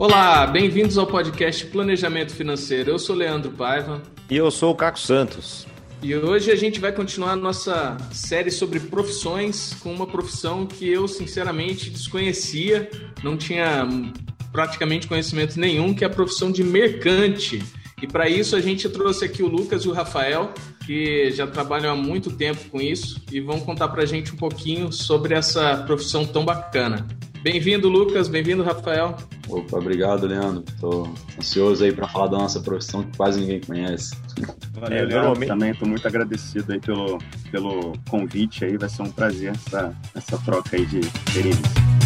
Olá, bem-vindos ao podcast Planejamento Financeiro. Eu sou Leandro Paiva. E eu sou o Caco Santos. E hoje a gente vai continuar a nossa série sobre profissões com uma profissão que eu sinceramente desconhecia, não tinha praticamente conhecimento nenhum, que é a profissão de mercante. E para isso a gente trouxe aqui o Lucas e o Rafael, que já trabalham há muito tempo com isso e vão contar para a gente um pouquinho sobre essa profissão tão bacana. Bem-vindo, Lucas. Bem-vindo, Rafael. Opa, obrigado, Leandro. Estou ansioso aí para falar da nossa profissão que quase ninguém conhece. Valeu, é, Leandro. Também estou muito agradecido aí pelo, pelo convite aí. Vai ser um prazer essa, essa troca aí de experiência.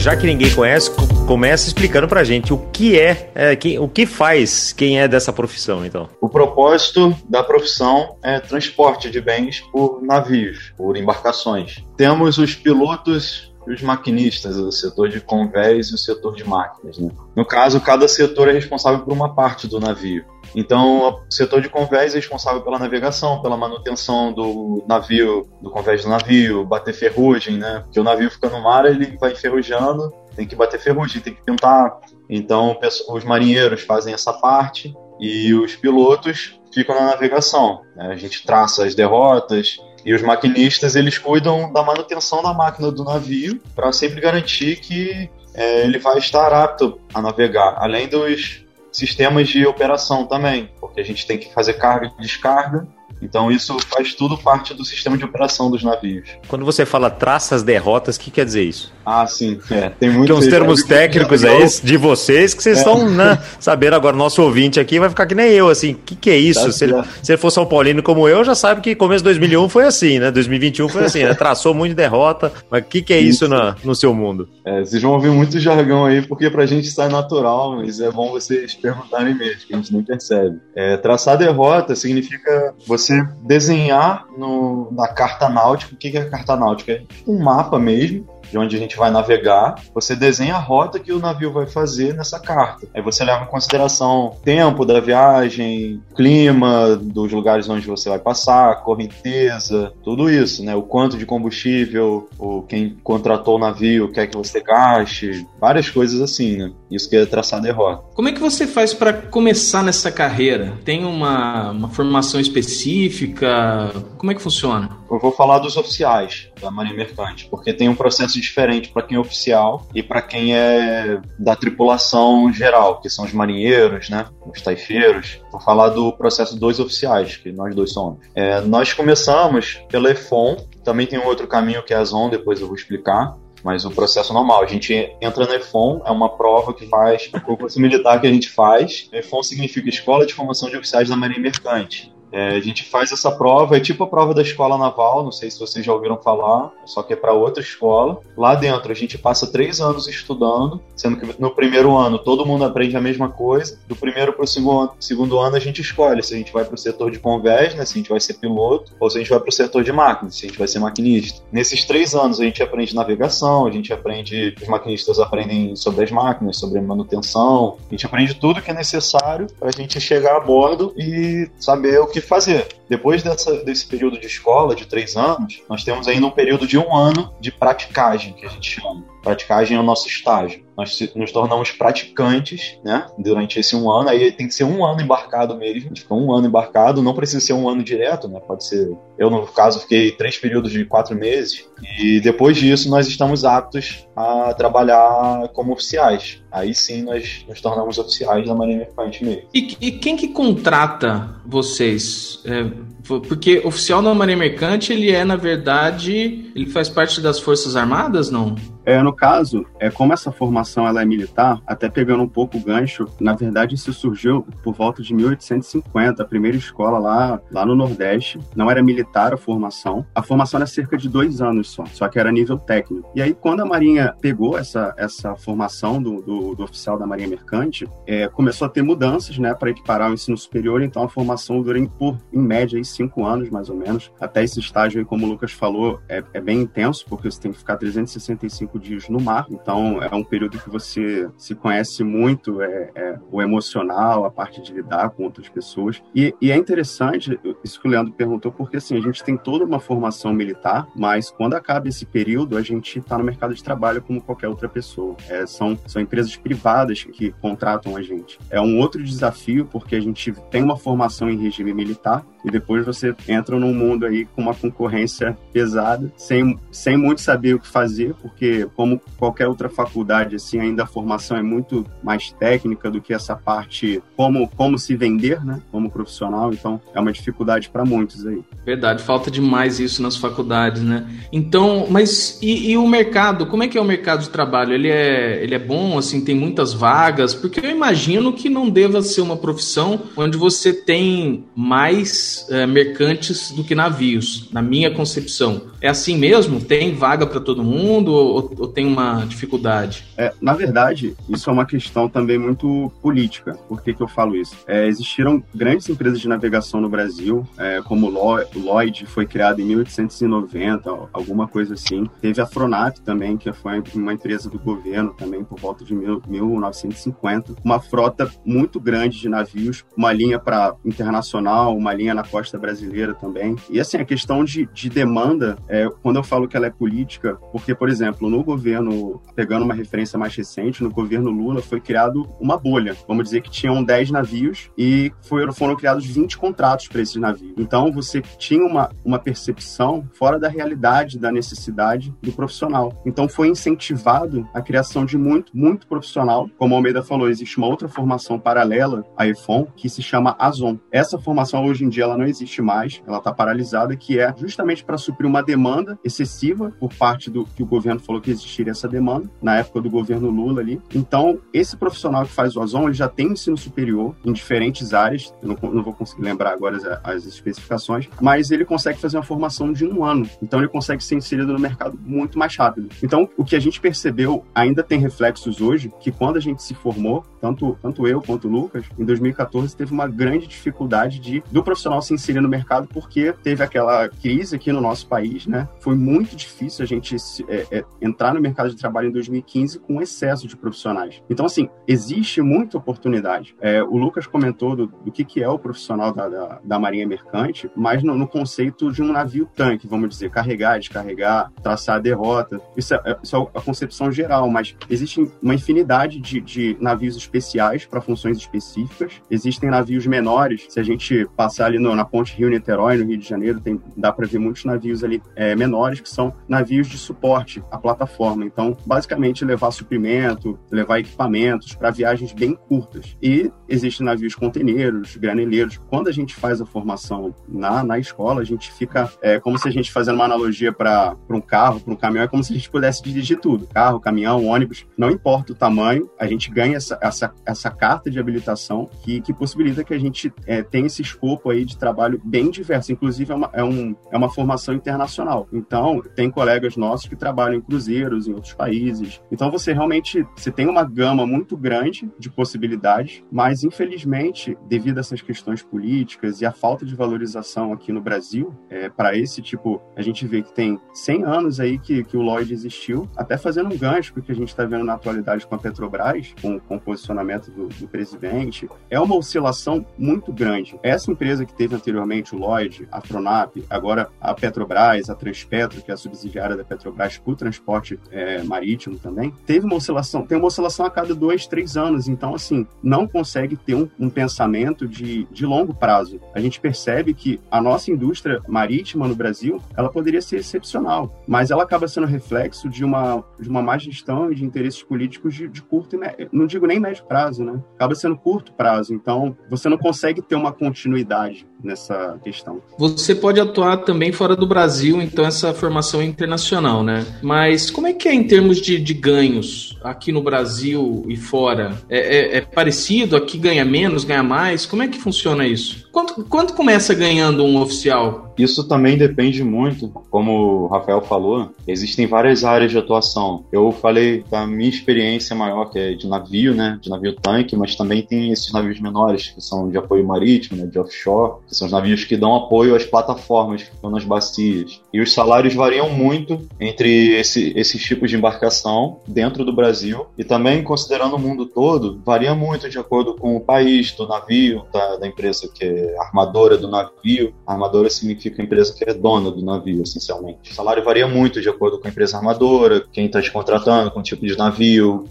Já que ninguém conhece, começa explicando pra gente o que é, é o que faz quem é dessa profissão, então. O propósito da profissão é transporte de bens por navios, por embarcações. Temos os pilotos os maquinistas, o setor de convés e o setor de máquinas. Né? No caso, cada setor é responsável por uma parte do navio. Então, o setor de convés é responsável pela navegação, pela manutenção do navio, do convés do navio, bater ferrugem, né? Porque o navio fica no mar, ele vai enferrujando, tem que bater ferrugem, tem que pintar. Então, os marinheiros fazem essa parte e os pilotos ficam na navegação. Né? A gente traça as derrotas, e os maquinistas eles cuidam da manutenção da máquina do navio para sempre garantir que é, ele vai estar apto a navegar, além dos sistemas de operação também, porque a gente tem que fazer carga e descarga então isso faz tudo parte do sistema de operação dos navios. Quando você fala traças derrotas, o que quer dizer isso? Ah, sim. É, tem muitos uns termos técnicos aí de vocês que vocês é. estão né, sabendo agora. Nosso ouvinte aqui vai ficar que nem eu, assim. O que, que é isso? Tá se, ele, se ele for São Paulino como eu, já sabe que começo de 2001 foi assim, né? 2021 foi assim, né? Traçou muito de derrota. Mas o que, que é isso, isso na, no seu mundo? É, vocês vão ouvir muito jargão aí, porque pra gente isso é natural, mas é bom vocês perguntarem mesmo, que a gente nem percebe. É, traçar derrota significa você você desenhar no, na carta náutica, o que é a carta náutica? É um mapa mesmo, de onde a gente vai navegar, você desenha a rota que o navio vai fazer nessa carta. Aí você leva em consideração tempo da viagem, clima dos lugares onde você vai passar, correnteza, tudo isso, né? O quanto de combustível, o quem contratou o navio quer que você gaste, várias coisas assim, né? Isso que é traçar a rota. Como é que você faz para começar nessa carreira? Tem uma, uma formação específica? Como é que funciona? Eu vou falar dos oficiais da Marinha Mercante, porque tem um processo diferente para quem é oficial e para quem é da tripulação geral, que são os marinheiros, né, os taifeiros. Vou falar do processo dos oficiais, que nós dois somos. É, nós começamos pela EFON, também tem um outro caminho que é a ZON, depois eu vou explicar mas o processo normal. A gente entra no EFON, é uma prova que faz, o curso militar que a gente faz. EFON significa Escola de Formação de Oficiais da Marinha Mercante. É, a gente faz essa prova, é tipo a prova da escola naval, não sei se vocês já ouviram falar, só que é para outra escola. Lá dentro a gente passa três anos estudando, sendo que no primeiro ano todo mundo aprende a mesma coisa. Do primeiro para o segundo, segundo ano a gente escolhe se a gente vai para o setor de convés, né, se a gente vai ser piloto, ou se a gente vai para o setor de máquinas, se a gente vai ser maquinista. Nesses três anos a gente aprende navegação, a gente aprende, os maquinistas aprendem sobre as máquinas, sobre manutenção, a gente aprende tudo que é necessário para a gente chegar a bordo e saber o que que fazer. Depois dessa, desse período de escola, de três anos, nós temos ainda um período de um ano de praticagem, que a gente chama. Praticagem é o nosso estágio. Nós nos tornamos praticantes, né? Durante esse um ano. Aí tem que ser um ano embarcado mesmo. A gente fica um ano embarcado. Não precisa ser um ano direto, né? Pode ser. Eu, no caso, fiquei três períodos de quatro meses. E depois disso, nós estamos aptos a trabalhar como oficiais. Aí sim nós nos tornamos oficiais da Marinha Mercante mesmo. E, e quem que contrata vocês? É, porque oficial da Marinha Mercante, ele é, na verdade, ele faz parte das Forças Armadas, não? É, no caso, é como essa formação ela é militar, até pegando um pouco o gancho, na verdade isso surgiu por volta de 1850, a primeira escola lá, lá no Nordeste. Não era militar a formação. A formação era cerca de dois anos só, só que era nível técnico. E aí, quando a Marinha pegou essa, essa formação do, do, do oficial da Marinha Mercante, é, começou a ter mudanças, né, para equiparar o ensino superior, então a formação dura por, em média, aí, cinco anos, mais ou menos. Até esse estágio aí, como o Lucas falou, é, é bem intenso, porque você tem que ficar 365 dias no mar. Então, é um período que você se conhece muito, é, é o emocional, a parte de lidar com outras pessoas. E, e, é interessante, isso que o Leandro perguntou, porque assim, a gente tem toda uma formação militar, mas quando acaba esse período, a gente está no mercado de trabalho como qualquer outra pessoa. É, são, são empresas privadas que contratam a gente. É um outro desafio, porque a gente tem uma formação em regime militar, e depois você entra num mundo aí com uma concorrência pesada, sem, sem muito saber o que fazer, porque como qualquer outra faculdade, assim, ainda a formação é muito mais técnica do que essa parte como, como se vender, né, como profissional, então é uma dificuldade para muitos aí. Verdade, falta demais isso nas faculdades, né? Então, mas e, e, o mercado? Como é que é o mercado de trabalho? Ele é, ele é bom, assim, tem muitas vagas? Porque eu imagino que não deva ser uma profissão onde você tem mais é, mercantes do que navios, na minha concepção. É assim mesmo? Tem vaga para todo mundo ou, ou, tem uma dificuldade? É, na verdade, isso é uma questão também muito política. Por que, que eu falo isso? É, existiram grandes empresas de navegação no Brasil, é, como Lloyd, foi criado em 1890, alguma coisa assim. Teve a Fronap também, que foi uma empresa do governo também por volta de mil, 1950. Uma frota muito grande de navios, uma linha para internacional, uma linha na costa brasileira também. E assim, a questão de, de demanda, é, quando eu falo que ela é política, porque, por exemplo, no governo, pegando uma referência mais recente, no governo Lula foi criado uma bolha. Vamos dizer que tinham 10 navios e foram, foram criados 20 contratos para esses navios. Então você tinha uma, uma percepção fora da realidade da necessidade do profissional. Então foi incentivado a criação de muito, muito profissional. Como a Almeida falou, existe uma outra formação paralela à EFON que se chama AZON. Essa formação hoje em dia ela não existe mais, ela está paralisada, que é justamente para suprir uma demanda excessiva por parte do que o governo falou que existiria essa demanda, na época do governo Lula ali. Então, esse profissional que faz o Ozon, ele já tem ensino superior em diferentes áreas, eu não, não vou conseguir lembrar agora as, as, especificações, mas ele consegue fazer uma formação de um ano, então ele consegue ser inserido no mercado muito mais rápido. Então, o que a gente percebeu ainda tem reflexos hoje, que quando a gente se formou, tanto, tanto eu quanto o Lucas, em 2014 teve uma grande dificuldade de do profissional se inserir no mercado porque teve aquela crise aqui no nosso país, né? Foi muito difícil a gente é, é, entrar no mercado de trabalho em 2015 com excesso de profissionais. Então, assim, existe muita oportunidade. É, o Lucas comentou do, do, que, que é o profissional da, da, da Marinha Mercante, mas no, no, conceito de um navio tanque, vamos dizer, carregar, descarregar, traçar a derrota. Isso é, isso é a concepção geral, mas existe uma infinidade de, de navios especiais para funções específicas. Existem navios menores, se a gente passar ali no, na ponte Rio-Niterói, no Rio de Janeiro, tem, dá para ver muitos navios ali é, menores, que são navios de suporte à plataforma. Então, basicamente, levar suprimento, levar equipamentos para viagens bem curtas. E existem navios conteneiros, graneleiros. Quando a gente faz a formação na, na escola, a gente fica é, como se a gente fazendo uma analogia para um carro, para um caminhão, é como se a gente pudesse dirigir tudo: carro, caminhão, ônibus, não importa o tamanho, a gente ganha essa, essa, essa carta de habilitação que, que possibilita que a gente é, tenha esse escopo aí de trabalho bem diverso. Inclusive, é uma, é, um, é uma formação internacional. Então, tem colegas nossos que trabalham em cruzeiros em outros países. Então, você realmente você tem uma gama muito grande de possibilidades, mas, infelizmente, devido a essas questões políticas e a falta de valorização aqui no Brasil, é, para esse tipo, a gente vê que tem 100 anos aí que, que o Lloyd existiu, até fazendo um gancho com o que a gente está vendo na atualidade com a Petrobras, com, com o posicionamento do, do presidente, é uma oscilação muito grande. Essa empresa que teve anteriormente o Lloyd, a Pronap, agora a Petrobras, a Transpetro, que é a subsidiária da Petrobras para o transporte é, marítimo também, teve uma oscilação, tem uma oscilação a cada dois, três anos. Então, assim, não consegue ter um, um pensamento de, de longo prazo. A gente percebe que a nossa indústria marítima no Brasil, ela poderia ser excepcional, mas ela acaba sendo reflexo de uma, de uma má gestão e de interesses políticos de, de curto e não digo nem médio prazo, né? Acaba sendo curto prazo. Então, você não consegue ter uma continuidade nessa questão. Você pode atuar também fora do Brasil, então essa formação é internacional, né? Mas como é que é em termos de, de ganhos aqui no Brasil e fora? É, é, é, parecido? Aqui ganha menos, ganha mais? Como é que funciona isso? Quanto, quanto começa ganhando um oficial? Isso também depende muito, como o Rafael falou, existem várias áreas de atuação. Eu falei da minha experiência maior, que é de navio, né, de navio tanque, mas também tem esses navios menores, que são de apoio marítimo, né, de offshore, que são os navios que dão apoio às plataformas que estão nas bacias. E os salários variam muito entre esse, esses tipos de embarcação dentro do Brasil e também, considerando o mundo todo, varia muito de acordo com o país do navio, da, da empresa que é armadora do navio. A armadora significa a empresa que é dona do navio, essencialmente. O salário varia muito de acordo com a empresa armadora, quem está te contratando, com o tipo de navio,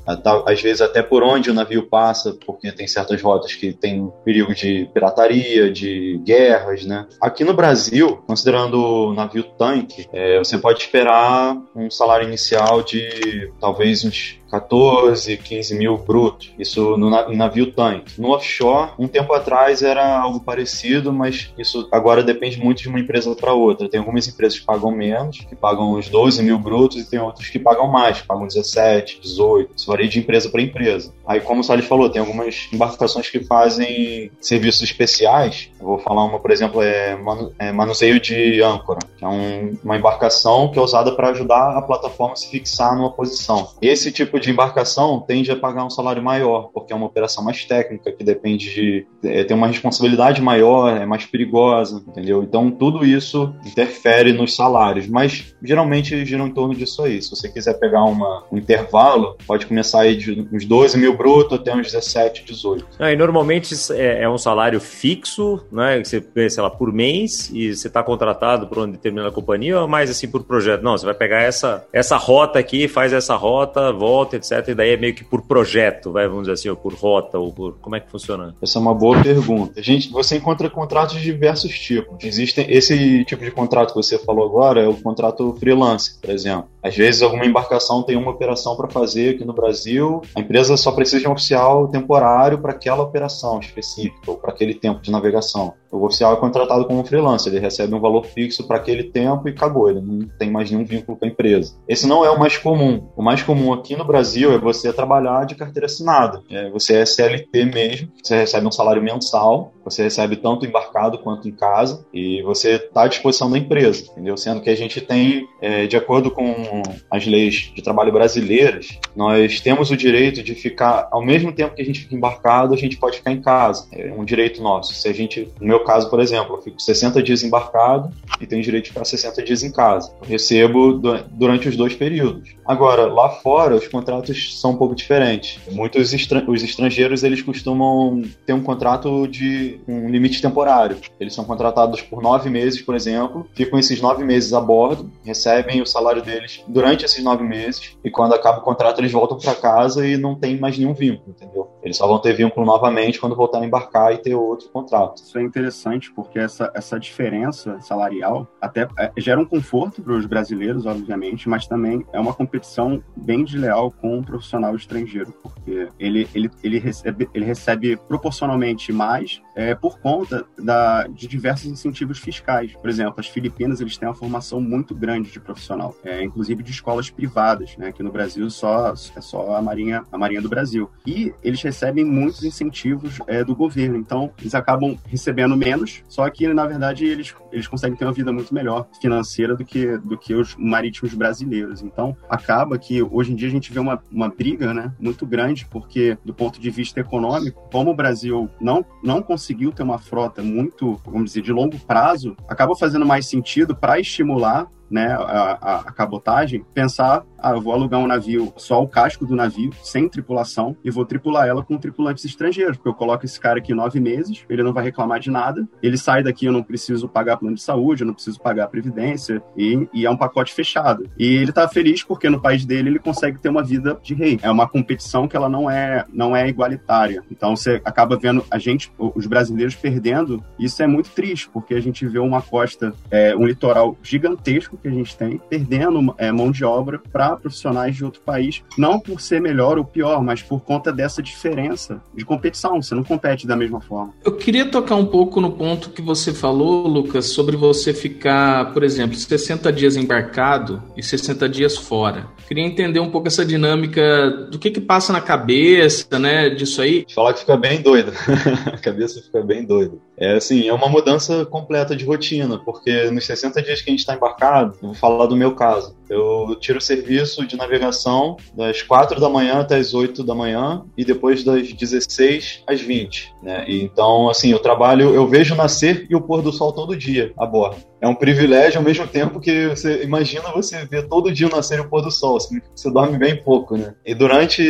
às vezes até por onde o navio passa, porque tem certas rotas que tem perigo de pirataria, de guerras, né? Aqui no Brasil, considerando o navio tanque, é, você pode esperar um salário inicial de talvez uns 14, 15 mil brutos. Isso no navio tanque. No offshore, um tempo atrás era algo parecido, mas isso agora depende muito de uma empresa para outra. Tem algumas empresas que pagam menos, que pagam uns 12 mil brutos, e tem outras que pagam mais, que pagam 17, 18. Isso varia de empresa para empresa. Aí, como o Salles falou, tem algumas embarcações que fazem serviços especiais. Eu vou falar uma, por exemplo, é, manu é manuseio de âncora, que é um, uma embarcação que é usada para ajudar a plataforma a se fixar numa posição. Esse tipo de embarcação tende a pagar um salário maior, porque é uma operação mais técnica, que depende de. É, tem uma responsabilidade maior, é mais perigosa, entendeu? Então tudo isso interfere nos salários, mas geralmente gira em torno disso aí. Se você quiser pegar uma, um intervalo, pode começar aí de uns 12 mil bruto até uns 17, 18. Ah, e normalmente é, é, um salário fixo, né? Que você ganha, sei lá, por mês e você está contratado por uma determinada companhia ou mais assim por projeto? Não, você vai pegar essa, essa rota aqui, faz essa rota, volta etc. E daí é meio que por projeto, vai, vamos dizer assim, ou por rota, ou por. Como é que funciona? Essa é uma boa pergunta. A gente, você encontra contratos de diversos tipos. Existem esse tipo de contrato que você falou agora, é o contrato freelance, por exemplo. Às vezes alguma embarcação tem uma operação para fazer aqui no Brasil, a empresa só precisa de um oficial temporário para aquela operação específica ou para aquele tempo de navegação. O oficial é contratado como freelancer, ele recebe um valor fixo para aquele tempo e acabou, ele não tem mais nenhum vínculo com a empresa. Esse não é o mais comum. O mais comum aqui no Brasil é você trabalhar de carteira assinada. É, você é CLT mesmo, você recebe um salário mensal, você recebe tanto embarcado quanto em casa e você está à disposição da empresa, entendeu? Sendo que a gente tem, é, de acordo com as leis de trabalho brasileiras, nós temos o direito de ficar, ao mesmo tempo que a gente fica embarcado, a gente pode ficar em casa. É um direito nosso. Se a gente, no meu caso, por exemplo, eu fico 60 dias embarcado e tenho direito de ficar 60 dias em casa. Eu recebo durante os dois períodos. Agora, lá fora, os contratos são um pouco diferentes. Muitos estran os estrangeiros, eles costumam ter um contrato de um limite temporário. Eles são contratados por nove meses, por exemplo, ficam esses nove meses a bordo, recebem o salário deles durante esses nove meses e quando acaba o contrato eles voltam para casa e não tem mais nenhum vínculo, entendeu? Eles só vão ter vínculo novamente quando voltarem a embarcar e ter outro contrato. Isso é interessante porque essa, essa diferença salarial até é, gera um conforto para os brasileiros, obviamente, mas também é uma competição bem desleal com o um profissional estrangeiro, porque ele, ele, ele, recebe, ele recebe proporcionalmente mais é, por conta da, de diversos incentivos fiscais. Por exemplo, as Filipinas eles têm uma formação muito grande de profissional, é, inclusive de escolas privadas, né? Aqui no Brasil só é só a Marinha, a Marinha do Brasil. E eles recebem muitos incentivos é, do governo, então eles acabam recebendo menos, só que na verdade eles, eles conseguem ter uma vida muito melhor financeira do que, do que os marítimos brasileiros. Então acaba que hoje em dia a gente vê uma, uma briga né, muito grande, porque do ponto de vista econômico, como o Brasil não, não conseguiu ter uma frota muito, vamos dizer, de longo prazo, acaba fazendo mais sentido para estimular né, a, a, cabotagem, pensar, ah, eu vou alugar um navio, só o casco do navio, sem tripulação, e vou tripular ela com tripulantes estrangeiros, porque eu coloco esse cara aqui nove meses, ele não vai reclamar de nada, ele sai daqui, eu não preciso pagar plano de saúde, eu não preciso pagar previdência, e, e é um pacote fechado. E ele tá feliz porque no país dele ele consegue ter uma vida de rei. É uma competição que ela não é, não é igualitária. Então você acaba vendo a gente, os brasileiros perdendo, isso é muito triste, porque a gente vê uma costa, é, um litoral gigantesco que a gente tem, perdendo é, mão de obra para profissionais de outro país, não por ser melhor ou pior, mas por conta dessa diferença de competição. Você não compete da mesma forma. Eu queria tocar um pouco no ponto que você falou, Lucas, sobre você ficar, por exemplo, 60 dias embarcado e 60 dias fora. Queria entender um pouco essa dinâmica do que que passa na cabeça, né, disso aí. Falar que fica bem doido. a cabeça fica bem doida. É assim, é uma mudança completa de rotina, porque nos 60 dias que a gente está embarcado, vou falar do meu caso. Eu tiro serviço de navegação das 4 da manhã até as 8 da manhã e depois das 16 às 20. Né? E então, assim, eu trabalho, eu vejo nascer e o pôr do sol todo dia a bordo. É um privilégio ao mesmo tempo que você imagina você ver todo dia o nascer e o pôr do sol, que você dorme bem pouco, né? E durante,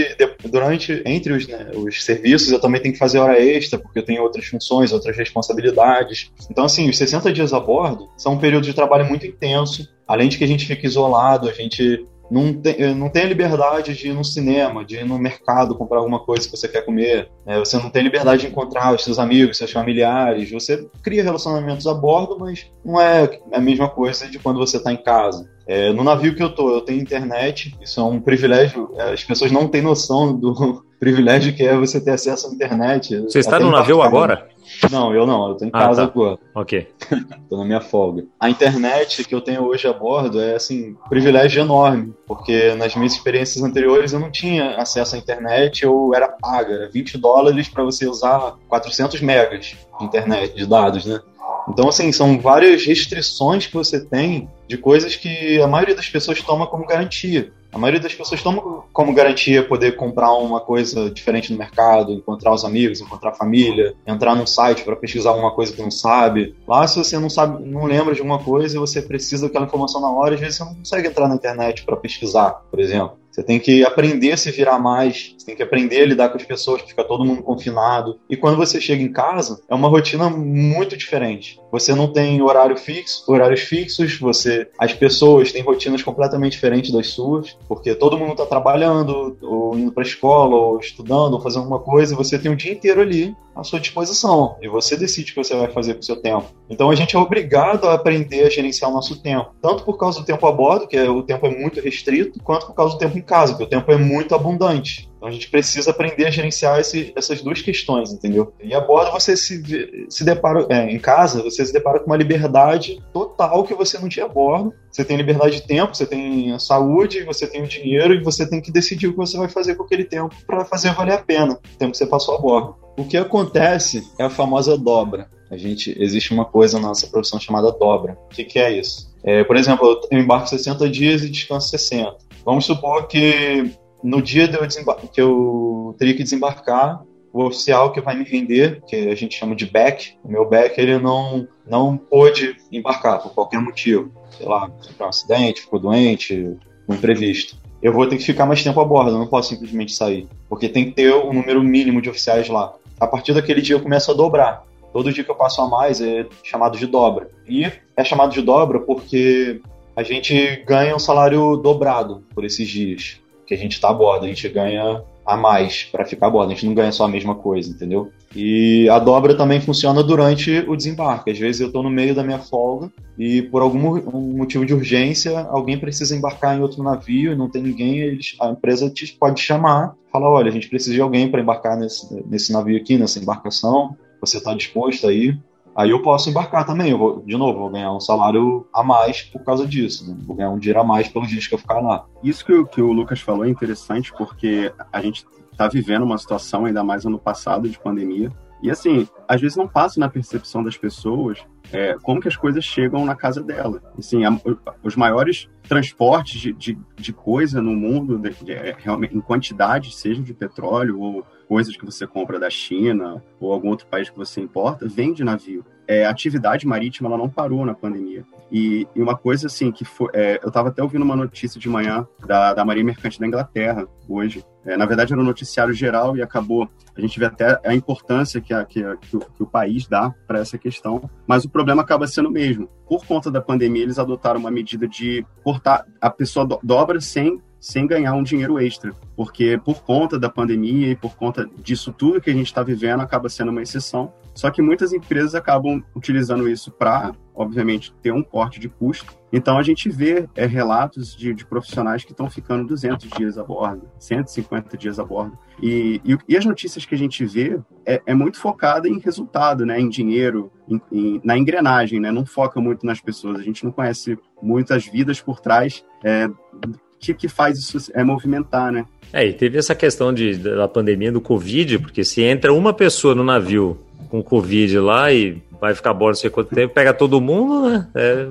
durante entre os, né, os serviços eu também tenho que fazer hora extra, porque eu tenho outras funções, outras responsabilidades. Então, assim, os 60 dias a bordo são um período de trabalho muito intenso, além de que a gente fica isolado, a gente não tem, não tem a liberdade de ir no cinema, de ir no mercado comprar alguma coisa que você quer comer. Né? Você não tem liberdade de encontrar os seus amigos, seus familiares. Você cria relacionamentos a bordo, mas não é a mesma coisa de quando você está em casa. É, no navio que eu tô, eu tenho internet, isso é um privilégio. As pessoas não têm noção do privilégio que é você ter acesso à internet. Você está no navio agora? Não, eu não, eu tô em ah, casa tá. agora. Ok. tô na minha folga. A internet que eu tenho hoje a bordo é, assim, um privilégio enorme, porque nas minhas experiências anteriores eu não tinha acesso à internet, eu era paga, era 20 dólares para você usar 400 megas de internet, de dados, né? Então, assim, são várias restrições que você tem de coisas que a maioria das pessoas toma como garantia. A maioria das pessoas toma como garantia poder comprar uma coisa diferente no mercado, encontrar os amigos, encontrar a família, entrar num site para pesquisar alguma coisa que não sabe. Lá, se você não sabe, não lembra de alguma coisa e você precisa daquela informação na hora, às vezes você não consegue entrar na internet para pesquisar, por exemplo. Você tem que aprender a se virar mais, você tem que aprender a lidar com as pessoas, fica todo mundo confinado. E quando você chega em casa, é uma rotina muito diferente. Você não tem horário fixo, horários fixos, você, as pessoas têm rotinas completamente diferentes das suas, porque todo mundo está trabalhando, ou indo para a escola, ou estudando, ou fazendo alguma coisa, e você tem o dia inteiro ali à sua disposição. E você decide o que você vai fazer com o seu tempo. Então a gente é obrigado a aprender a gerenciar o nosso tempo, tanto por causa do tempo a bordo, que é, o tempo é muito restrito, quanto por causa do tempo em casa, que o tempo é muito abundante. Então a gente precisa aprender a gerenciar esse, essas duas questões, entendeu? E a bordo você se, se depara, é, em casa, você se depara com uma liberdade total que você não tinha a bordo. Você tem liberdade de tempo, você tem a saúde, você tem o dinheiro e você tem que decidir o que você vai fazer com aquele tempo para fazer valer a pena, o tempo que você passou a bordo. O que acontece é a famosa dobra. A gente existe uma coisa na nossa profissão chamada dobra. O que, que é isso? É, por exemplo, eu embarco 60 dias e descanso 60. Vamos supor que no dia eu que eu teria que desembarcar, o oficial que vai me render, que a gente chama de back, o meu back, ele não, não pôde embarcar por qualquer motivo. Sei lá, um acidente, ficou doente, um imprevisto. Eu vou ter que ficar mais tempo a bordo, eu não posso simplesmente sair. Porque tem que ter um número mínimo de oficiais lá. A partir daquele dia eu começo a dobrar. Todo dia que eu passo a mais é chamado de dobra. E é chamado de dobra porque a gente ganha um salário dobrado por esses dias que a gente está a bordo, a gente ganha a mais para ficar a bordo, a gente não ganha só a mesma coisa, entendeu? E a dobra também funciona durante o desembarque. Às vezes eu estou no meio da minha folga e por algum motivo de urgência alguém precisa embarcar em outro navio e não tem ninguém, a empresa te pode chamar, falar, olha, a gente precisa de alguém para embarcar nesse, nesse navio aqui, nessa embarcação, você está disposto aí? Aí eu posso embarcar também. Eu vou, de novo, vou ganhar um salário a mais por causa disso. Né? Vou ganhar um dinheiro a mais pelos dias que eu ficar lá. Isso que, que o Lucas falou é interessante porque a gente está vivendo uma situação, ainda mais ano passado, de pandemia. E assim, às vezes não passa na percepção das pessoas é, como que as coisas chegam na casa dela. Assim, a, os maiores transportes de, de, de coisa no mundo, de, é, realmente em quantidade, seja de petróleo ou coisas que você compra da China ou algum outro país que você importa, vem de navio. É, a atividade marítima ela não parou na pandemia. E, e uma coisa assim que foi, é, eu estava até ouvindo uma notícia de manhã da, da Marinha Mercante da Inglaterra hoje. É, na verdade era um noticiário geral e acabou a gente vê até a importância que, a, que, a, que, o, que o país dá para essa questão, mas o problema acaba sendo o mesmo. Por conta da pandemia, eles adotaram uma medida de cortar, a pessoa do, dobra sem sem ganhar um dinheiro extra, porque por conta da pandemia e por conta disso tudo que a gente está vivendo, acaba sendo uma exceção. Só que muitas empresas acabam utilizando isso para, obviamente, ter um corte de custo. Então a gente vê é, relatos de, de, profissionais que estão ficando 200 dias a bordo, 150 dias a bordo. E, e, e as notícias que a gente vê é, é, muito focada em resultado, né, em dinheiro, em, em, na engrenagem, né, não foca muito nas pessoas. A gente não conhece muitas vidas por trás é, que, que faz isso é movimentar, né? É, e teve essa questão de, da pandemia do Covid, porque se entra uma pessoa no navio com Covid lá e vai ficar bom não sei quanto tempo, pega todo mundo, né? É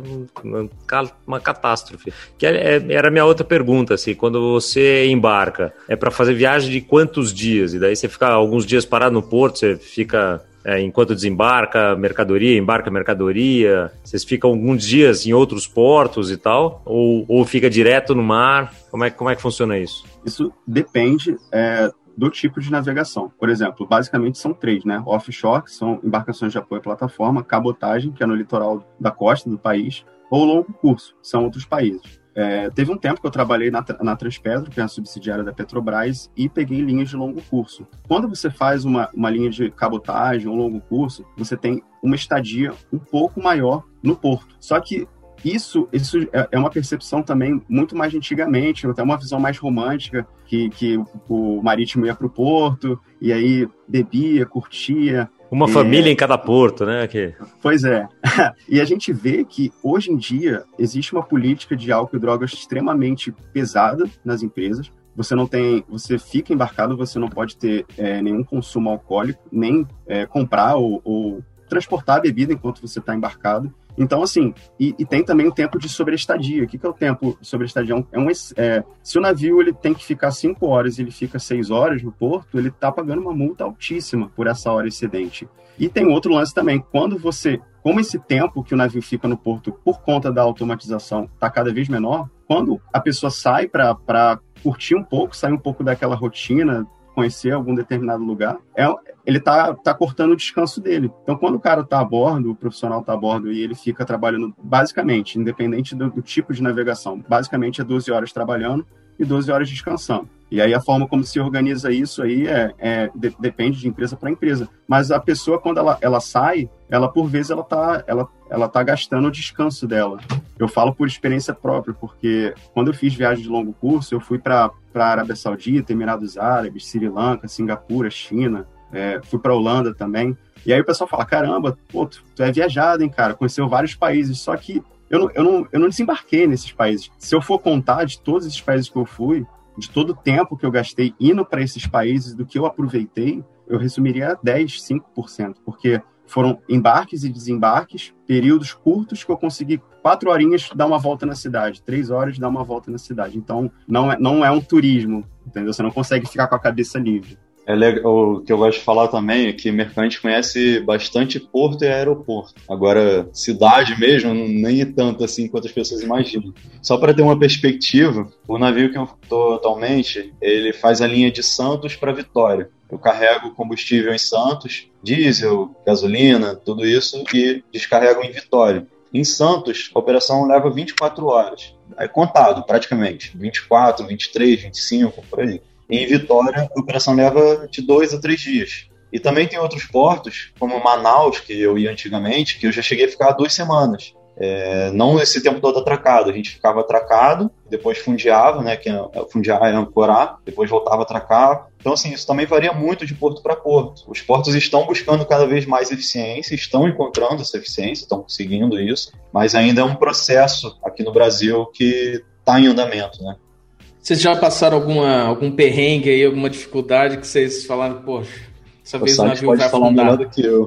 uma catástrofe. Que é, é, era a minha outra pergunta, assim, quando você embarca, é para fazer viagem de quantos dias? E daí você fica alguns dias parado no porto, você fica é, enquanto desembarca mercadoria, embarca mercadoria? Vocês ficam alguns dias em outros portos e tal? Ou, ou fica direto no mar? Como é, como é que funciona isso? Isso depende é, do tipo de navegação. Por exemplo, basicamente são três, né? Offshore, que são embarcações de apoio à plataforma, cabotagem, que é no litoral da costa do país, ou longo curso, são outros países. É, teve um tempo que eu trabalhei na, na Transpetro, que é a subsidiária da Petrobras, e peguei linhas de longo curso. Quando você faz uma, uma linha de cabotagem, um longo curso, você tem uma estadia um pouco maior no porto. Só que isso, isso é, é uma percepção também muito mais antigamente, até uma visão mais romântica, que, que o marítimo ia para o porto, e aí bebia, curtia. Uma é... família em cada porto, né? Que... Pois é. e a gente vê que, hoje em dia, existe uma política de álcool e drogas extremamente pesada nas empresas. Você não tem, você fica embarcado, você não pode ter é, nenhum consumo alcoólico, nem é, comprar ou, ou transportar a bebida enquanto você está embarcado. Então, assim, e, e, tem também o tempo de sobreestadia. O que, que é o tempo sobreestadia? É um, é, se o navio ele tem que ficar cinco horas e ele fica seis horas no porto, ele está pagando uma multa altíssima por essa hora excedente. E tem outro lance também, quando você, como esse tempo que o navio fica no porto por conta da automatização está cada vez menor, quando a pessoa sai para curtir um pouco, sai um pouco daquela rotina, conhecer algum determinado lugar, é, ele tá, tá cortando o descanso dele. Então, quando o cara tá a bordo, o profissional tá a bordo e ele fica trabalhando, basicamente, independente do, do tipo de navegação, basicamente é 12 horas trabalhando e 12 horas descansando. E aí a forma como se organiza isso aí é, é de, depende de empresa para empresa. Mas a pessoa quando ela, ela sai, ela por vezes ela tá ela ela tá gastando o descanso dela. Eu falo por experiência própria, porque quando eu fiz viagem de longo curso, eu fui para para Arábia Saudita, Emirados Árabes, Sri Lanka, Singapura, China, é, fui para Holanda também. E aí o pessoal fala: caramba, pô, tu é viajado, hein, cara? Conheceu vários países. Só que eu não, eu, não, eu não desembarquei nesses países. Se eu for contar de todos esses países que eu fui, de todo o tempo que eu gastei indo para esses países, do que eu aproveitei, eu resumiria a 10, 5%, porque foram embarques e desembarques, períodos curtos que eu consegui quatro horinhas dar uma volta na cidade, três horas dar uma volta na cidade. Então, não é, não é um turismo, entendeu? Você não consegue ficar com a cabeça livre. É legal, o que eu gosto de falar também é que mercante conhece bastante porto e aeroporto. Agora, cidade mesmo, nem tanto assim quanto as pessoas imaginam. Só para ter uma perspectiva, o navio que eu estou atualmente, ele faz a linha de Santos para Vitória. Eu carrego combustível em Santos, diesel, gasolina, tudo isso, e descarrego em Vitória. Em Santos, a operação leva 24 horas. É contado, praticamente. 24, 23, 25, por aí. Em Vitória, a operação leva de dois a três dias. E também tem outros portos, como Manaus, que eu ia antigamente, que eu já cheguei a ficar duas semanas. É, não esse tempo todo atracado, a gente ficava atracado, depois fundiava, né, que é, fundiar é ancorar, depois voltava a atracar. Então, assim, isso também varia muito de porto para porto. Os portos estão buscando cada vez mais eficiência, estão encontrando essa eficiência, estão conseguindo isso, mas ainda é um processo aqui no Brasil que está em andamento, né? Vocês já passaram alguma, algum perrengue aí, alguma dificuldade que vocês falaram, poxa, essa vez o navio vai falar melhor do que eu.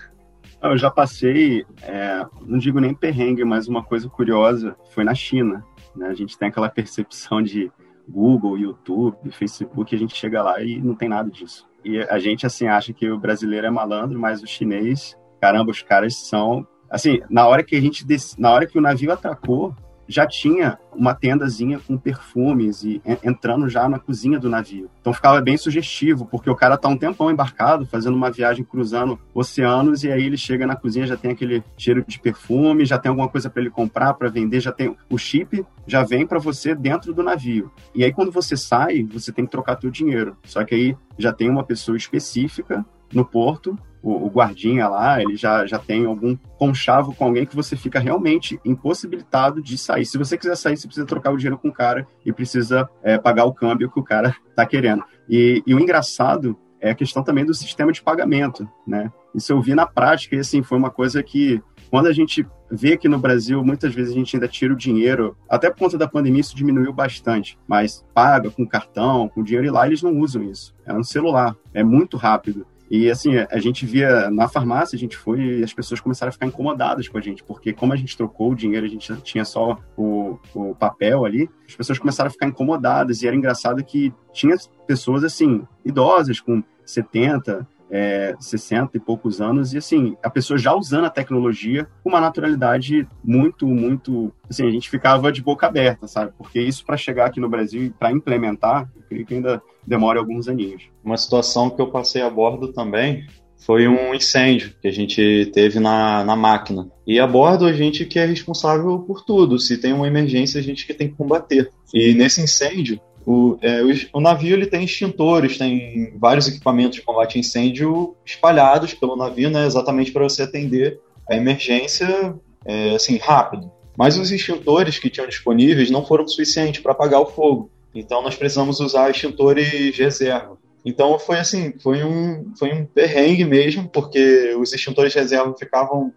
eu já passei, é, não digo nem perrengue, mas uma coisa curiosa foi na China. Né? A gente tem aquela percepção de Google, YouTube, Facebook, a gente chega lá e não tem nada disso. E a gente, assim, acha que o brasileiro é malandro, mas o chinês, caramba, os caras são... Assim, na hora que a gente... Na hora que o navio atracou, já tinha uma tendazinha com perfumes e entrando já na cozinha do navio. Então ficava bem sugestivo, porque o cara tá um tempão embarcado, fazendo uma viagem cruzando oceanos e aí ele chega na cozinha já tem aquele cheiro de perfume, já tem alguma coisa para ele comprar, para vender, já tem o chip já vem para você dentro do navio. E aí quando você sai, você tem que trocar teu dinheiro. Só que aí já tem uma pessoa específica no porto o, o, guardinha lá, ele já, já tem algum conchavo com alguém que você fica realmente impossibilitado de sair. Se você quiser sair, você precisa trocar o dinheiro com o cara e precisa é, pagar o câmbio que o cara tá querendo. E, e o engraçado é a questão também do sistema de pagamento, né? Isso eu vi na prática e, assim, foi uma coisa que, quando a gente vê que no Brasil, muitas vezes a gente ainda tira o dinheiro, até por conta da pandemia isso diminuiu bastante, mas paga com cartão, com dinheiro, e lá eles não usam isso. É no celular, é muito rápido. E assim, a gente via na farmácia, a gente foi e as pessoas começaram a ficar incomodadas com a gente, porque como a gente trocou o dinheiro, a gente tinha só o, o papel ali, as pessoas começaram a ficar incomodadas. E era engraçado que tinha pessoas assim, idosas, com 70, é, 60 e poucos anos, e assim, a pessoa já usando a tecnologia com uma naturalidade muito, muito. Assim, a gente ficava de boca aberta, sabe? Porque isso para chegar aqui no Brasil e para implementar, eu creio que ainda demora alguns aninhos. Uma situação que eu passei a bordo também foi um incêndio que a gente teve na, na máquina. E a bordo a gente que é responsável por tudo. Se tem uma emergência, a gente que tem que combater. E nesse incêndio, o, é, o, navio ele tem extintores, tem vários equipamentos de combate a incêndio espalhados pelo navio, né, exatamente para você atender a emergência é, assim rápido. Mas os extintores que tinham disponíveis não foram suficientes para apagar o fogo. Então nós precisamos usar extintores de reserva. Então foi assim, foi um, foi um perrengue mesmo, porque os extintores de reserva ficavam,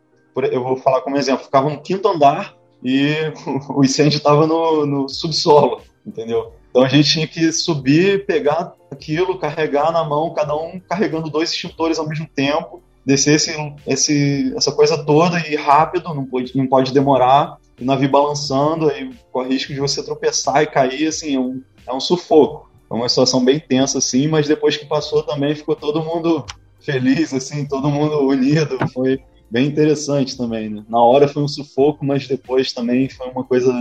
eu vou falar como exemplo, ficavam no quinto andar e o incêndio estava no, no subsolo, entendeu? Então a gente tinha que subir, pegar aquilo, carregar na mão, cada um carregando dois extintores ao mesmo tempo, descer esse, esse, essa coisa toda e rápido, não pode, não pode demorar, o navio balançando, aí corre risco de você tropeçar e cair, assim, é um, é um sufoco. É uma situação bem tensa, assim, mas depois que passou também ficou todo mundo feliz, assim, todo mundo unido, foi bem interessante também, né? Na hora foi um sufoco, mas depois também foi uma coisa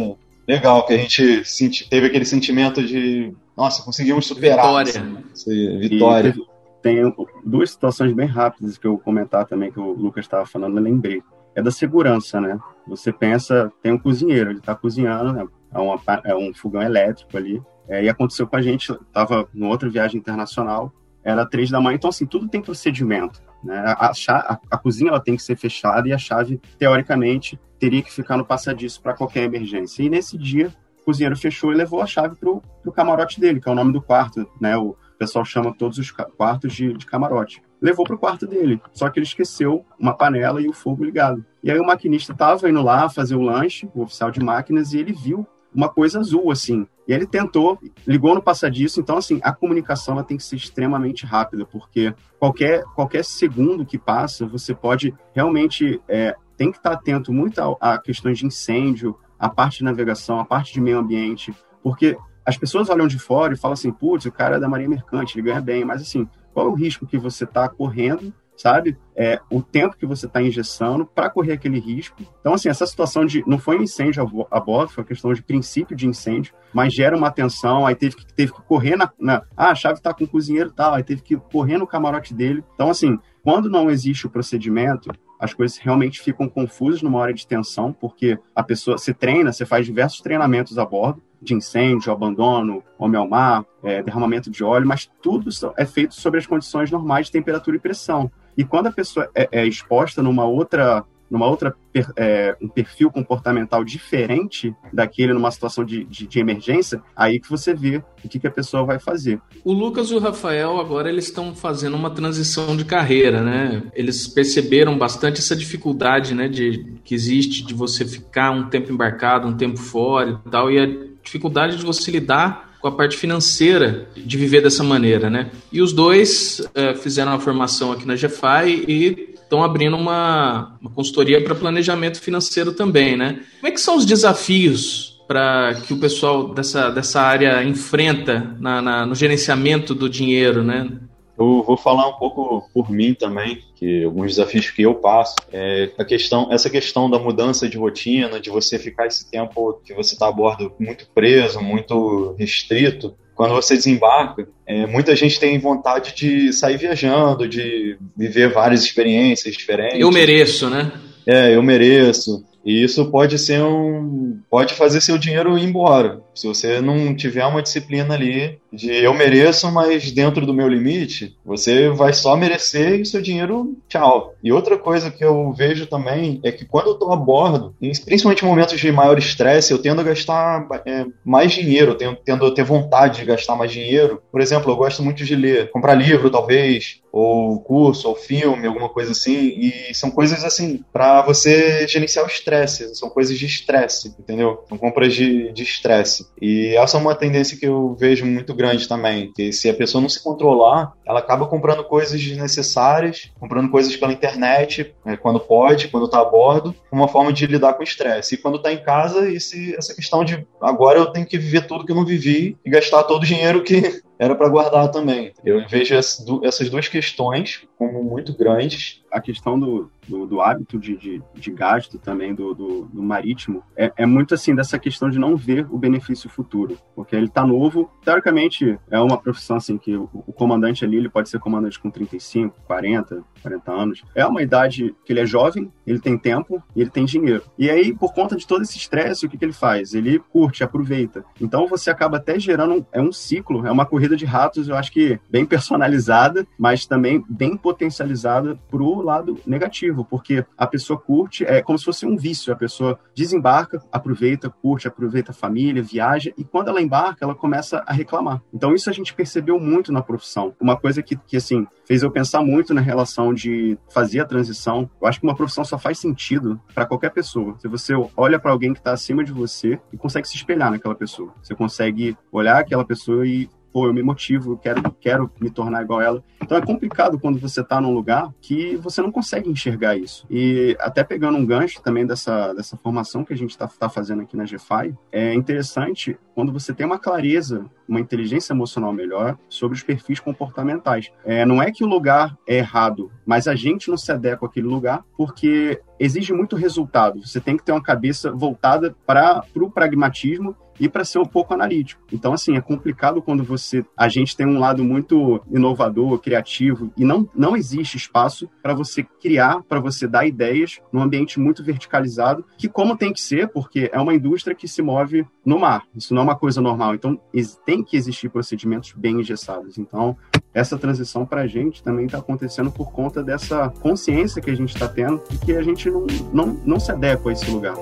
legal, que a gente senti, teve aquele sentimento de, nossa, conseguimos superar. Vitória. Assim, vitória. tem duas situações bem rápidas que eu vou comentar também, que o Lucas estava falando, eu lembrei. É da segurança, né? Você pensa, tem um cozinheiro, ele está cozinhando, né? É, uma, é um fogão elétrico ali. É, e aconteceu com a gente, estava numa outra viagem internacional, era três da manhã, então assim, tudo tem procedimento. Né? A, a, a, cozinha ela tem que ser fechada e a chave, teoricamente, teria que ficar no passadiço para qualquer emergência. E nesse dia, o cozinheiro fechou e levou a chave para o camarote dele, que é o nome do quarto. Né? O pessoal chama todos os quartos de, de camarote. Levou para o quarto dele, só que ele esqueceu uma panela e o fogo ligado. E aí o maquinista estava indo lá fazer o lanche, o oficial de máquinas, e ele viu uma coisa azul, assim. E ele tentou, ligou no passadiço, então, assim, a comunicação ela tem que ser extremamente rápida, porque qualquer, qualquer segundo que passa, você pode realmente. É, tem que estar atento muito a, a questões de incêndio, a parte de navegação, a parte de meio ambiente, porque as pessoas olham de fora e falam assim, putz, o cara é da Marinha Mercante, ele ganha bem, mas assim, qual é o risco que você está correndo sabe? É, o tempo que você está injeçando para correr aquele risco. Então, assim, essa situação de. Não foi um incêndio a, bordo, foi uma questão de princípio de incêndio, mas gera uma atenção, aí teve que, teve que correr na, na. ah, a chave está com o cozinheiro e tal, aí teve que correr no camarote dele. Então, assim, quando não existe o procedimento, as coisas realmente ficam confusas numa hora de tensão, porque a pessoa se treina, você faz diversos treinamentos a bordo, de incêndio, abandono, homem ao mar, é, derramamento de óleo, mas tudo é feito sobre as condições normais de temperatura e pressão. E quando a pessoa é, é exposta numa outra numa outra é, um perfil comportamental diferente daquele numa situação de, de, de, emergência, aí que você vê o que, que a pessoa vai fazer. O Lucas e o Rafael agora eles estão fazendo uma transição de carreira, né? Eles perceberam bastante essa dificuldade, né, de que existe de você ficar um tempo embarcado, um tempo fora e tal, e a dificuldade de você lidar com a parte financeira de viver dessa maneira, né? E os dois uh, fizeram a formação aqui na GFI e estão abrindo uma, uma consultoria para planejamento financeiro também, né? Como é que são os desafios para que o pessoal dessa, dessa área enfrenta na, na, no gerenciamento do dinheiro, né? Eu vou falar um pouco por mim também, que alguns desafios que eu passo é a questão, essa questão da mudança de rotina, de você ficar esse tempo que você está a bordo muito preso, muito restrito. Quando você desembarca, é, muita gente tem vontade de sair viajando, de viver várias experiências diferentes. Eu mereço, né? É, eu mereço. E isso pode ser um. pode fazer seu dinheiro ir embora. Se você não tiver uma disciplina ali de eu mereço, mas dentro do meu limite, você vai só merecer e seu dinheiro, tchau. E outra coisa que eu vejo também é que quando eu tô a bordo, principalmente em momentos de maior estresse, eu tendo a gastar é, mais dinheiro, eu tendo, tendo a ter vontade de gastar mais dinheiro. Por exemplo, eu gosto muito de ler, comprar livro talvez, ou curso, ou filme, alguma coisa assim, e são coisas assim, para você gerenciar o estresse são coisas de estresse, entendeu? São compras de estresse. e essa é uma tendência que eu vejo muito grande também, que se a pessoa não se controlar, ela acaba comprando coisas desnecessárias, comprando coisas pela internet, né, quando pode, quando está a bordo, uma forma de lidar com o estresse. E quando está em casa, esse, essa questão de agora eu tenho que viver tudo que eu não vivi e gastar todo o dinheiro que era para guardar também. Eu vejo essas duas questões como muito grandes. A questão do, do, do hábito de, de, de, gasto também do, do, do marítimo é, é, muito assim dessa questão de não ver o benefício futuro, porque ele está novo. Teoricamente, é uma profissão assim que o, o, comandante ali ele pode ser comandante com 35, 40, 40 anos. É uma idade que ele é jovem, ele tem tempo e ele tem dinheiro. E aí, por conta de todo esse estresse, o que, que ele faz? Ele curte, aproveita. Então você acaba até gerando um, é um ciclo, é uma corrida de ratos, eu acho que bem personalizada, mas também bem potencializada pro lado negativo, porque a pessoa curte, é como se fosse um vício, a pessoa desembarca, aproveita, curte, aproveita a família, viaja, e quando ela embarca, ela começa a reclamar. Então isso a gente percebeu muito na profissão. Uma coisa que, que assim, fez eu pensar muito na relação de fazer a transição. Eu acho que uma profissão só faz sentido para qualquer pessoa. Se você olha para alguém que está acima de você e consegue se espelhar naquela pessoa. Você consegue olhar aquela pessoa e pô, eu me motivo, eu quero, quero me tornar igual ela. Então é complicado quando você está num lugar que você não consegue enxergar isso. E até pegando um gancho também dessa, dessa formação que a gente está tá fazendo aqui na GFI, é interessante quando você tem uma clareza, uma inteligência emocional melhor sobre os perfis comportamentais. É, não é que o lugar é errado, mas a gente não se adequa àquele lugar porque exige muito resultado. Você tem que ter uma cabeça voltada para o pra, pragmatismo e para ser um pouco analítico. Então, assim, é complicado quando você. A gente tem um lado muito inovador, criativo, e não, não existe espaço para você criar, para você dar ideias num ambiente muito verticalizado, que como tem que ser, porque é uma indústria que se move no mar. Isso não é uma coisa normal. Então, tem que existir procedimentos bem engessados. Então, essa transição para a gente também está acontecendo por conta dessa consciência que a gente está tendo e que a gente não, não, não se adequa a esse lugar.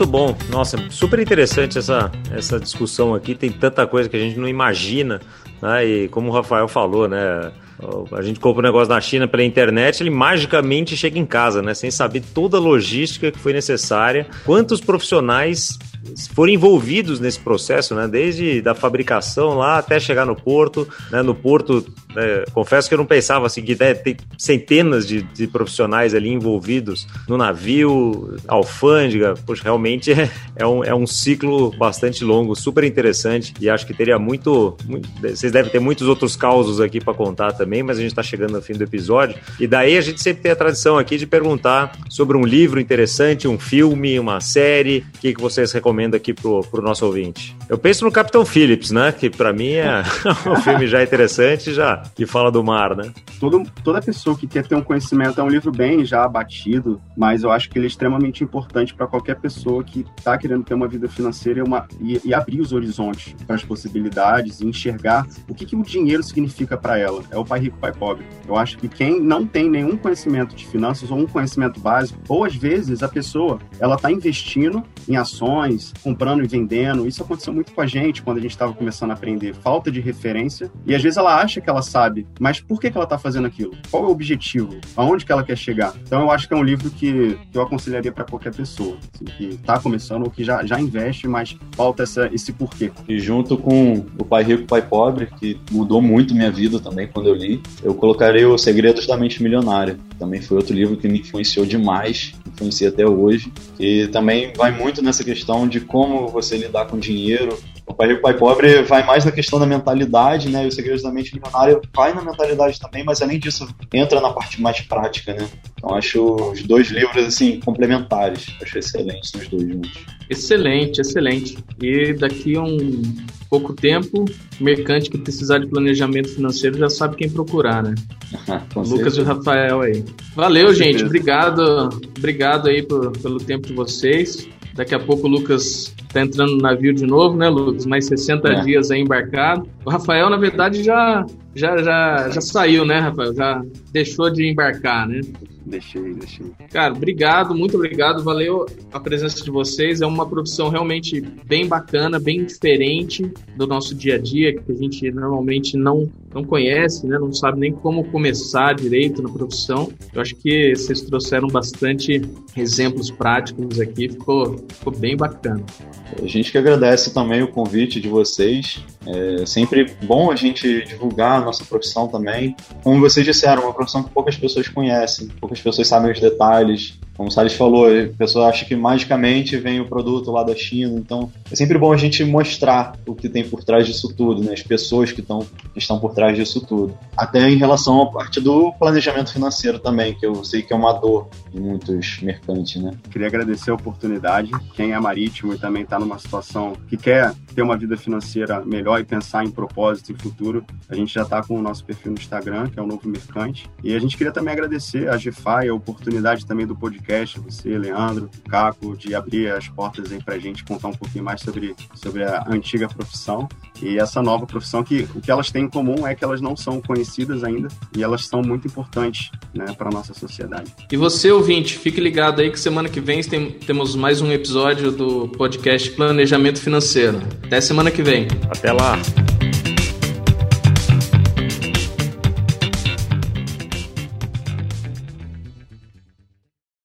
Muito bom. Nossa, super interessante essa, essa discussão aqui. Tem tanta coisa que a gente não imagina. Né? E como o Rafael falou, né? A gente compra um negócio na China pela internet, ele magicamente chega em casa, né? Sem saber toda a logística que foi necessária. Quantos profissionais foram envolvidos nesse processo, né? Desde da fabricação lá até chegar no porto, né? No porto, né? confesso que eu não pensava assim que né, tem centenas de, de, profissionais ali envolvidos no navio, alfândega, poxa, realmente é, é, um, é um ciclo bastante longo, super interessante e acho que teria muito, muito vocês devem ter muitos outros causos aqui para contar também, mas a gente está chegando no fim do episódio e daí a gente sempre tem a tradição aqui de perguntar sobre um livro interessante, um filme, uma série, o que, que vocês recomendam recomenda aqui pro, pro nosso ouvinte? Eu penso no Capitão Phillips, né? Que para mim é um filme já interessante, já que fala do mar, né? Todo, toda pessoa que quer ter um conhecimento é um livro bem já abatido, mas eu acho que ele é extremamente importante para qualquer pessoa que está querendo ter uma vida financeira e, uma, e, e abrir os horizontes para as possibilidades e enxergar o que, que o dinheiro significa para ela. É o pai rico, pai pobre. Eu acho que quem não tem nenhum conhecimento de finanças ou um conhecimento básico, ou às vezes a pessoa ela está investindo em ações comprando e vendendo. Isso aconteceu muito com a gente quando a gente estava começando a aprender. Falta de referência. E às vezes ela acha que ela sabe, mas por que, que ela está fazendo aquilo? Qual é o objetivo? Aonde que ela quer chegar? Então eu acho que é um livro que, que eu aconselharia para qualquer pessoa assim, que está começando ou que já, já investe, mas falta essa, esse porquê. E junto com O Pai Rico, Pai Pobre, que mudou muito minha vida também quando eu li, eu colocarei O Segredos da Mente Milionária. Também foi outro livro que me influenciou demais, influencia até hoje. E também vai muito nessa questão de como você lidar com dinheiro. O Pai Rico, Pai Pobre vai mais na questão da mentalidade, né? E o Segredos da Mente Milionária vai na mentalidade também, mas além disso, entra na parte mais prática, né? Então acho os dois livros, assim, complementares. Acho excelentes os dois juntos. Excelente, excelente. E daqui a um pouco tempo, mercante que precisar de planejamento financeiro já sabe quem procurar, né? Lucas e o Rafael aí. Valeu, gente. Obrigado. Obrigado aí por, pelo tempo de vocês. Daqui a pouco o Lucas está entrando no navio de novo, né, Lucas? Mais 60 é. dias aí embarcado. O Rafael, na verdade, já, já, já, já saiu, né, Rafael? Já deixou de embarcar, né? Deixei, deixei. Cara, obrigado, muito obrigado. Valeu a presença de vocês. É uma profissão realmente bem bacana, bem diferente do nosso dia a dia, que a gente normalmente não, não conhece, né? não sabe nem como começar direito na profissão. Eu acho que vocês trouxeram bastante exemplos práticos aqui, ficou, ficou bem bacana. A gente que agradece também o convite de vocês. É sempre bom a gente divulgar a nossa profissão também. Como vocês disseram, uma profissão que poucas pessoas conhecem, poucas pessoas sabem os detalhes. Como o Salles falou, a pessoa acha que magicamente vem o produto lá da China. Então, é sempre bom a gente mostrar o que tem por trás disso tudo, né? as pessoas que, estão, que estão por trás disso tudo. Até em relação à parte do planejamento financeiro também, que eu sei que é uma dor de muitos mercantes. Né? Queria agradecer a oportunidade. Quem é marítimo e também está numa situação que quer ter uma vida financeira melhor e pensar em propósito e futuro, a gente já está com o nosso perfil no Instagram, que é o Novo Mercante. E a gente queria também agradecer a GFI, a oportunidade também do podcast, você, Leandro, Caco, de abrir as portas aí para a gente contar um pouquinho mais sobre, sobre a antiga profissão e essa nova profissão que o que elas têm em comum é que elas não são conhecidas ainda e elas são muito importantes né, para a nossa sociedade. E você, ouvinte, fique ligado aí que semana que vem tem, temos mais um episódio do podcast Planejamento Financeiro. Até semana que vem. Até lá.